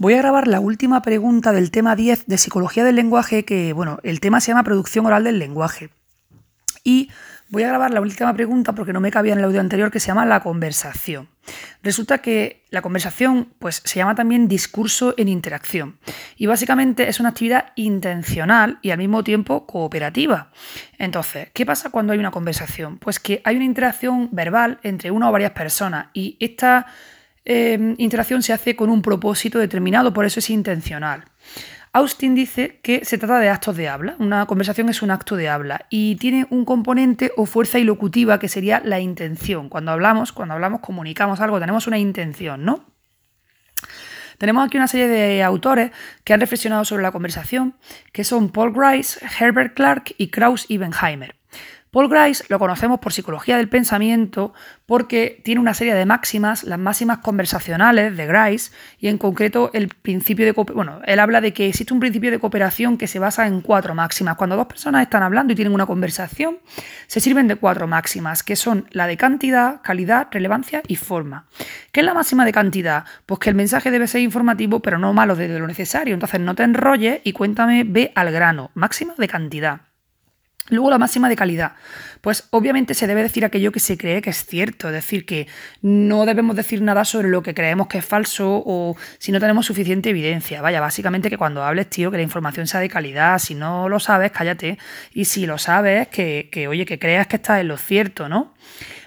Voy a grabar la última pregunta del tema 10 de psicología del lenguaje, que, bueno, el tema se llama producción oral del lenguaje. Y voy a grabar la última pregunta porque no me cabía en el audio anterior, que se llama la conversación. Resulta que la conversación pues, se llama también discurso en interacción y básicamente es una actividad intencional y al mismo tiempo cooperativa. Entonces, ¿qué pasa cuando hay una conversación? Pues que hay una interacción verbal entre una o varias personas y esta eh, interacción se hace con un propósito determinado, por eso es intencional. Austin dice que se trata de actos de habla. Una conversación es un acto de habla y tiene un componente o fuerza ilocutiva que sería la intención. Cuando hablamos, cuando hablamos, comunicamos algo, tenemos una intención, ¿no? Tenemos aquí una serie de autores que han reflexionado sobre la conversación, que son Paul Grice, Herbert Clark y Krauss Ebenheimer. Paul Grice lo conocemos por psicología del pensamiento porque tiene una serie de máximas, las máximas conversacionales de Grice, y en concreto el principio de bueno, él habla de que existe un principio de cooperación que se basa en cuatro máximas. Cuando dos personas están hablando y tienen una conversación, se sirven de cuatro máximas, que son la de cantidad, calidad, relevancia y forma. ¿Qué es la máxima de cantidad? Pues que el mensaje debe ser informativo, pero no malo de lo necesario. Entonces no te enrolles y cuéntame, ve al grano. Máxima de cantidad. Luego la máxima de calidad. Pues obviamente se debe decir aquello que se cree que es cierto, es decir, que no debemos decir nada sobre lo que creemos que es falso o si no tenemos suficiente evidencia. Vaya, básicamente que cuando hables, tío, que la información sea de calidad, si no lo sabes, cállate. Y si lo sabes, que, que oye, que creas que estás en lo cierto, ¿no?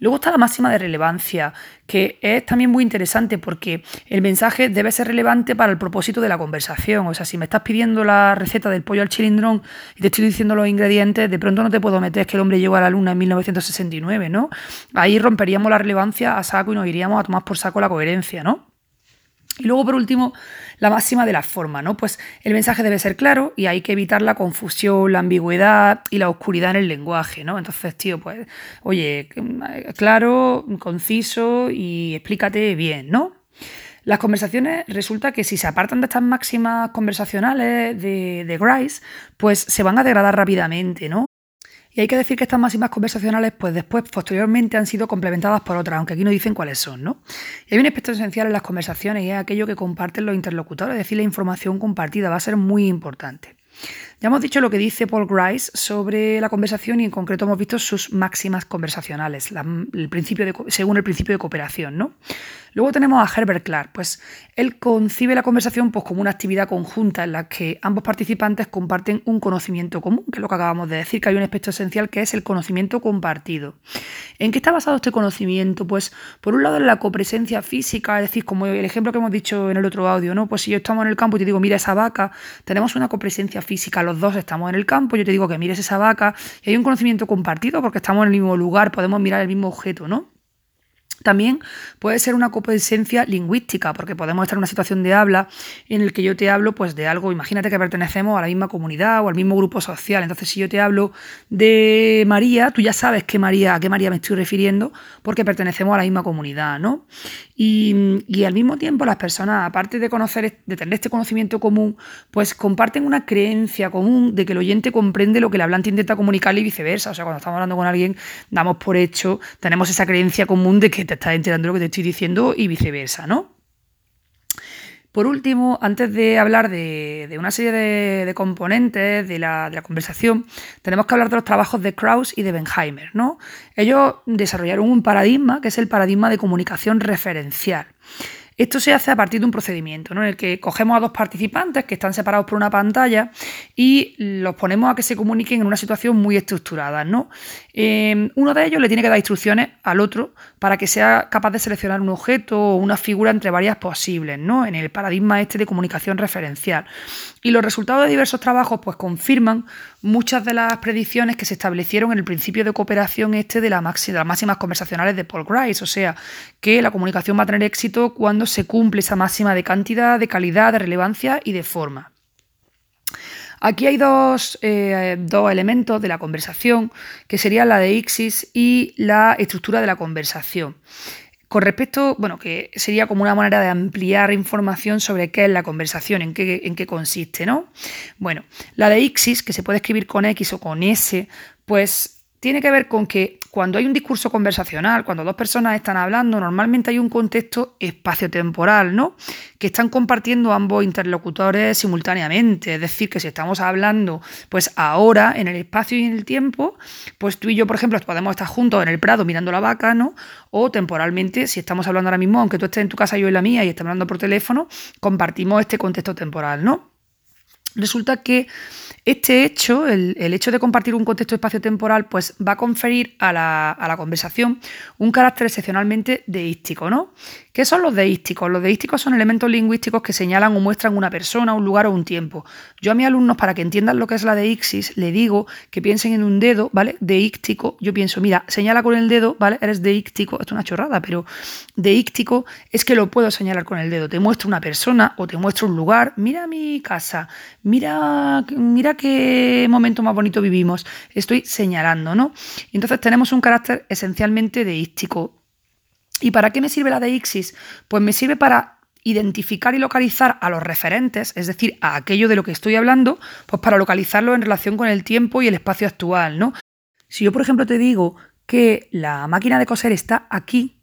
Luego está la máxima de relevancia, que es también muy interesante porque el mensaje debe ser relevante para el propósito de la conversación. O sea, si me estás pidiendo la receta del pollo al chilindrón y te estoy diciendo los ingredientes, de pronto no te puedo meter que el hombre llegó a la luna en 1969, ¿no? Ahí romperíamos la relevancia a saco y nos iríamos a tomar por saco la coherencia, ¿no? Y luego, por último, la máxima de la forma, ¿no? Pues el mensaje debe ser claro y hay que evitar la confusión, la ambigüedad y la oscuridad en el lenguaje, ¿no? Entonces, tío, pues, oye, claro, conciso y explícate bien, ¿no? Las conversaciones resulta que si se apartan de estas máximas conversacionales de, de Grice, pues se van a degradar rápidamente, ¿no? Y hay que decir que estas máximas conversacionales, pues después, posteriormente, han sido complementadas por otras, aunque aquí no dicen cuáles son, ¿no? Y hay un aspecto esencial en las conversaciones y es aquello que comparten los interlocutores, es decir, la información compartida va a ser muy importante. Ya hemos dicho lo que dice Paul Grice sobre la conversación y en concreto hemos visto sus máximas conversacionales, el principio de, según el principio de cooperación. ¿no? Luego tenemos a Herbert Clark, pues él concibe la conversación pues, como una actividad conjunta en la que ambos participantes comparten un conocimiento común, que es lo que acabamos de decir, que hay un aspecto esencial que es el conocimiento compartido. ¿En qué está basado este conocimiento? Pues por un lado en la copresencia física, es decir, como el ejemplo que hemos dicho en el otro audio, ¿no? Pues si yo estamos en el campo y te digo, mira esa vaca, tenemos una copresencia física los dos estamos en el campo, yo te digo que mires esa vaca y hay un conocimiento compartido porque estamos en el mismo lugar, podemos mirar el mismo objeto, ¿no? También puede ser una copresencia lingüística, porque podemos estar en una situación de habla en el que yo te hablo pues de algo, imagínate que pertenecemos a la misma comunidad o al mismo grupo social. Entonces, si yo te hablo de María, tú ya sabes qué María, a qué María me estoy refiriendo, porque pertenecemos a la misma comunidad, ¿no? Y, y al mismo tiempo, las personas, aparte de conocer, de tener este conocimiento común, pues comparten una creencia común de que el oyente comprende lo que el hablante intenta comunicarle y viceversa. O sea, cuando estamos hablando con alguien, damos por hecho, tenemos esa creencia común de que te estás enterando de lo que te estoy diciendo y viceversa, ¿no? Por último, antes de hablar de, una serie de, componentes de la, conversación, tenemos que hablar de los trabajos de Krauss y de Benheimer. ¿no? Ellos desarrollaron un paradigma que es el paradigma de comunicación referencial. Esto se hace a partir de un procedimiento ¿no? en el que cogemos a dos participantes que están separados por una pantalla y los ponemos a que se comuniquen en una situación muy estructurada. ¿no? Eh, uno de ellos le tiene que dar instrucciones al otro para que sea capaz de seleccionar un objeto o una figura entre varias posibles, ¿no? en el paradigma este de comunicación referencial. Y los resultados de diversos trabajos pues, confirman muchas de las predicciones que se establecieron en el principio de cooperación este de, de las máximas conversacionales de Paul Grice, o sea, que la comunicación va a tener éxito cuando se cumple esa máxima de cantidad, de calidad, de relevancia y de forma. Aquí hay dos, eh, dos, elementos de la conversación, que serían la de Ixis y la estructura de la conversación. Con respecto, bueno, que sería como una manera de ampliar información sobre qué es la conversación, en qué, en qué consiste, ¿no? Bueno, la de Ixis, que se puede escribir con X o con S, pues tiene que ver con que cuando hay un discurso conversacional, cuando dos personas están hablando, normalmente hay un contexto espaciotemporal, ¿no? Que están compartiendo ambos interlocutores simultáneamente. Es decir, que si estamos hablando, pues ahora, en el espacio y en el tiempo, pues tú y yo, por ejemplo, podemos estar juntos en el prado mirando la vaca, ¿no? O temporalmente, si estamos hablando ahora mismo, aunque tú estés en tu casa y yo en la mía y estamos hablando por teléfono, compartimos este contexto temporal, ¿no? Resulta que este hecho, el, hecho de compartir un contexto espacio-temporal, pues va a conferir a la, conversación un carácter excepcionalmente deístico, ¿no? ¿Qué son los deísticos? Los deísticos son elementos lingüísticos que señalan o muestran una persona, un lugar o un tiempo. Yo a mis alumnos, para que entiendan lo que es la deixis, le digo que piensen en un dedo, ¿vale? Deíctico. Yo pienso, mira, señala con el dedo, ¿vale? Eres deíctico. Esto es una chorrada, pero deíctico es que lo puedo señalar con el dedo. Te muestro una persona o te muestro un lugar. Mira mi casa. Mira, mira qué momento más bonito vivimos. Estoy señalando, ¿no? Entonces tenemos un carácter esencialmente deístico ¿Y para qué me sirve la deixis? Pues me sirve para identificar y localizar a los referentes, es decir, a aquello de lo que estoy hablando, pues para localizarlo en relación con el tiempo y el espacio actual, ¿no? Si yo, por ejemplo, te digo que la máquina de coser está aquí,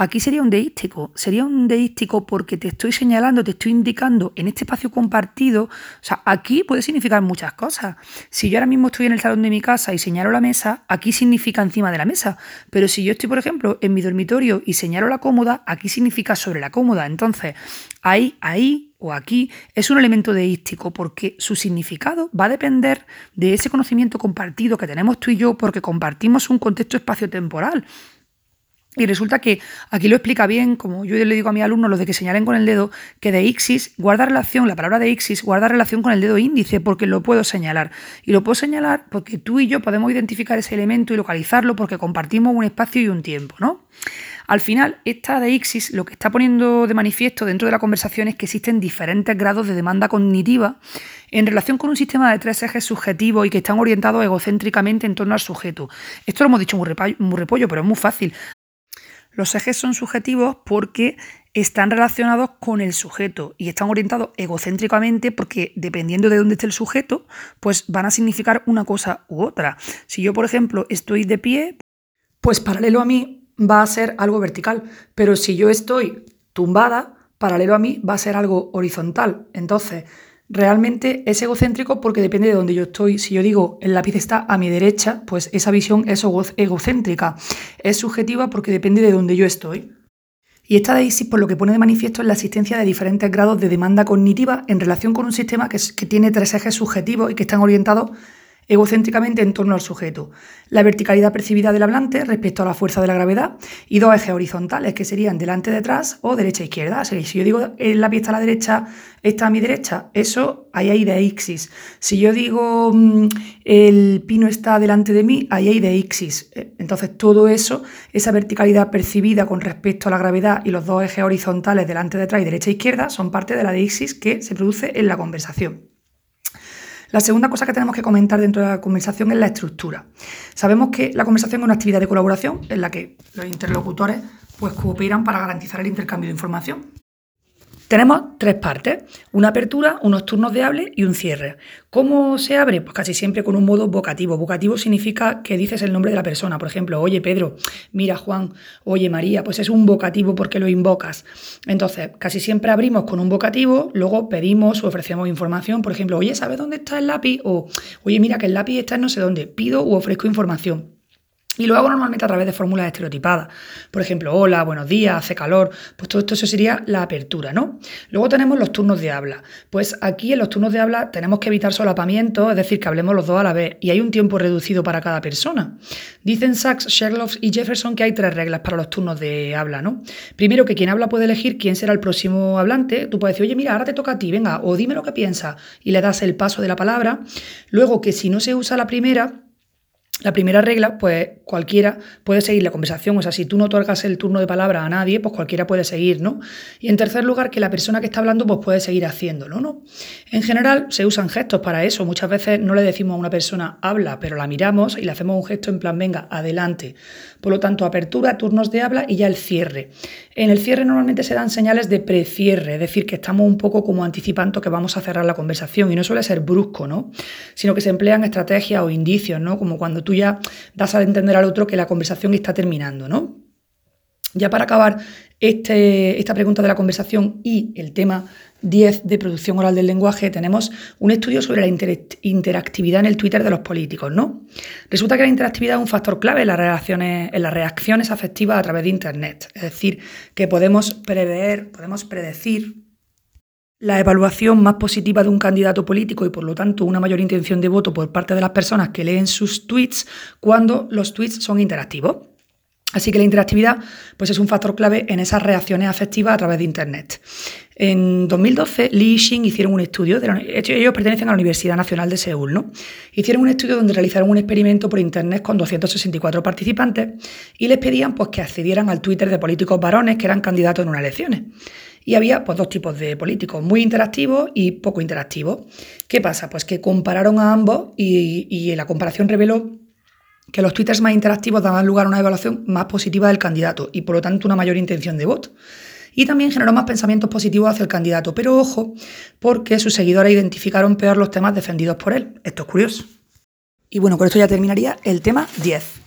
Aquí sería un deístico, sería un deístico porque te estoy señalando, te estoy indicando en este espacio compartido, o sea, aquí puede significar muchas cosas. Si yo ahora mismo estoy en el salón de mi casa y señalo la mesa, aquí significa encima de la mesa, pero si yo estoy, por ejemplo, en mi dormitorio y señalo la cómoda, aquí significa sobre la cómoda. Entonces, ahí, ahí o aquí es un elemento deístico porque su significado va a depender de ese conocimiento compartido que tenemos tú y yo porque compartimos un contexto espacio-temporal. Y resulta que aquí lo explica bien, como yo le digo a mi alumno, lo de que señalen con el dedo, que de ixis guarda relación, la palabra de ixis guarda relación con el dedo índice, porque lo puedo señalar. Y lo puedo señalar porque tú y yo podemos identificar ese elemento y localizarlo porque compartimos un espacio y un tiempo, ¿no? Al final, esta de Ixis lo que está poniendo de manifiesto dentro de la conversación es que existen diferentes grados de demanda cognitiva en relación con un sistema de tres ejes subjetivos y que están orientados egocéntricamente en torno al sujeto. Esto lo hemos dicho muy, repollo, pero es muy fácil. Los ejes son subjetivos porque están relacionados con el sujeto y están orientados egocéntricamente porque dependiendo de dónde esté el sujeto, pues van a significar una cosa u otra. Si yo, por ejemplo, estoy de pie, pues paralelo a mí va a ser algo vertical, pero si yo estoy tumbada, paralelo a mí va a ser algo horizontal. Entonces, realmente es egocéntrico porque depende de dónde yo estoy. Si yo digo el lápiz está a mi derecha, pues esa visión es egocéntrica. Es subjetiva porque depende de dónde yo estoy. Y esta DAISIS por lo que pone de manifiesto es la existencia de diferentes grados de demanda cognitiva en relación con un sistema que, que tiene tres ejes subjetivos y que están orientados egocéntricamente en torno al sujeto. La verticalidad percibida del hablante respecto a la fuerza de la gravedad y dos ejes horizontales que serían delante, detrás o derecha, izquierda. si yo digo la pista a la derecha está a mi derecha, eso ahí hay de ixis. Si yo digo mm, el pino está delante de mí, ahí hay de ixis. Eh, entonces todo eso, esa verticalidad percibida con respecto a la gravedad y los dos ejes horizontales delante, detrás y derecha, izquierda son parte de la ixis que se produce en la conversación. La segunda cosa que tenemos que comentar dentro de la conversación es la estructura. Sabemos que la conversación es una actividad de colaboración en la que los interlocutores pues, cooperan para garantizar el intercambio de información. Tenemos tres partes, una apertura, unos turnos de hable y un cierre. ¿Cómo se abre? Pues casi siempre con un modo vocativo. Vocativo significa que dices el nombre de la persona. Por ejemplo, oye Pedro, mira Juan, oye María, pues es un vocativo porque lo invocas. Entonces, casi siempre abrimos con un vocativo, luego pedimos o ofrecemos información. Por ejemplo, oye, ¿sabes dónde está el lápiz? O, oye, mira que el lápiz está en no sé dónde. Pido u ofrezco información. Y lo hago normalmente a través de fórmulas estereotipadas. Por ejemplo, hola, buenos días, hace calor. Pues todo esto sería la apertura, ¿no? Luego tenemos los turnos de habla. Pues aquí en los turnos de habla tenemos que evitar solapamiento, es decir, que hablemos los dos a la vez. Y hay un tiempo reducido para cada persona. Dicen Sachs, Sherlock y Jefferson que hay tres reglas para los turnos de habla, ¿no? Primero, que quien habla puede elegir quién será el próximo hablante. Tú puedes decir, oye, mira, ahora te toca a ti, venga, o dime lo que piensas. Y le das el paso de la palabra. Luego, que si no se usa la primera, la primera regla, pues cualquiera puede seguir la conversación, o sea, si tú no otorgas el turno de palabra a nadie, pues cualquiera puede seguir, ¿no? Y en tercer lugar, que la persona que está hablando pues puede seguir haciéndolo, ¿no? En general se usan gestos para eso, muchas veces no le decimos a una persona habla, pero la miramos y le hacemos un gesto en plan venga, adelante. Por lo tanto, apertura, turnos de habla y ya el cierre. En el cierre normalmente se dan señales de precierre, es decir, que estamos un poco como anticipando que vamos a cerrar la conversación y no suele ser brusco, ¿no? Sino que se emplean estrategias o indicios, ¿no? Como cuando tú tú ya das a entender al otro que la conversación está terminando, ¿no? Ya para acabar este, esta pregunta de la conversación y el tema 10 de producción oral del lenguaje, tenemos un estudio sobre la interactividad en el Twitter de los políticos, ¿no? Resulta que la interactividad es un factor clave en las, en las reacciones afectivas a través de Internet. Es decir, que podemos prever, podemos predecir la evaluación más positiva de un candidato político y por lo tanto una mayor intención de voto por parte de las personas que leen sus tweets cuando los tweets son interactivos. Así que la interactividad pues, es un factor clave en esas reacciones afectivas a través de Internet. En 2012, Lee y Xin hicieron un estudio, ellos pertenecen a la Universidad Nacional de Seúl, ¿no? Hicieron un estudio donde realizaron un experimento por Internet con 264 participantes y les pedían pues, que accedieran al Twitter de políticos varones que eran candidatos en unas elecciones. Y había pues, dos tipos de políticos, muy interactivos y poco interactivos. ¿Qué pasa? Pues que compararon a ambos y, y la comparación reveló que los twitters más interactivos daban lugar a una evaluación más positiva del candidato y por lo tanto una mayor intención de voto. Y también generó más pensamientos positivos hacia el candidato, pero ojo, porque sus seguidores identificaron peor los temas defendidos por él. Esto es curioso. Y bueno, con esto ya terminaría el tema 10.